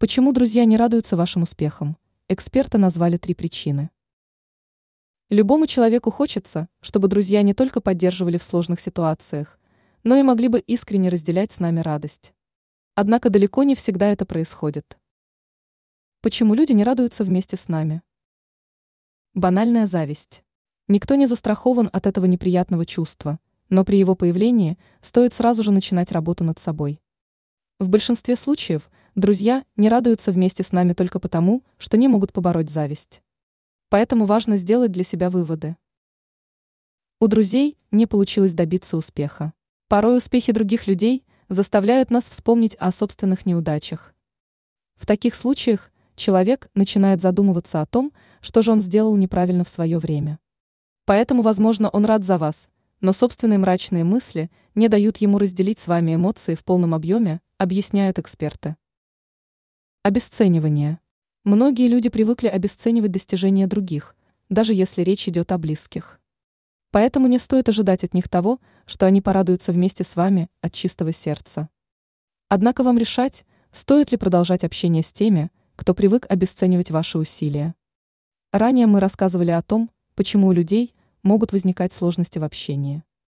Почему друзья не радуются вашим успехам? Эксперты назвали три причины. Любому человеку хочется, чтобы друзья не только поддерживали в сложных ситуациях, но и могли бы искренне разделять с нами радость. Однако далеко не всегда это происходит. Почему люди не радуются вместе с нами? Банальная зависть. Никто не застрахован от этого неприятного чувства, но при его появлении стоит сразу же начинать работу над собой. В большинстве случаев друзья не радуются вместе с нами только потому, что не могут побороть зависть. Поэтому важно сделать для себя выводы. У друзей не получилось добиться успеха. Порой успехи других людей заставляют нас вспомнить о собственных неудачах. В таких случаях человек начинает задумываться о том, что же он сделал неправильно в свое время. Поэтому, возможно, он рад за вас, но собственные мрачные мысли не дают ему разделить с вами эмоции в полном объеме, объясняют эксперты. Обесценивание. Многие люди привыкли обесценивать достижения других, даже если речь идет о близких. Поэтому не стоит ожидать от них того, что они порадуются вместе с вами от чистого сердца. Однако вам решать, стоит ли продолжать общение с теми, кто привык обесценивать ваши усилия. Ранее мы рассказывали о том, почему у людей могут возникать сложности в общении.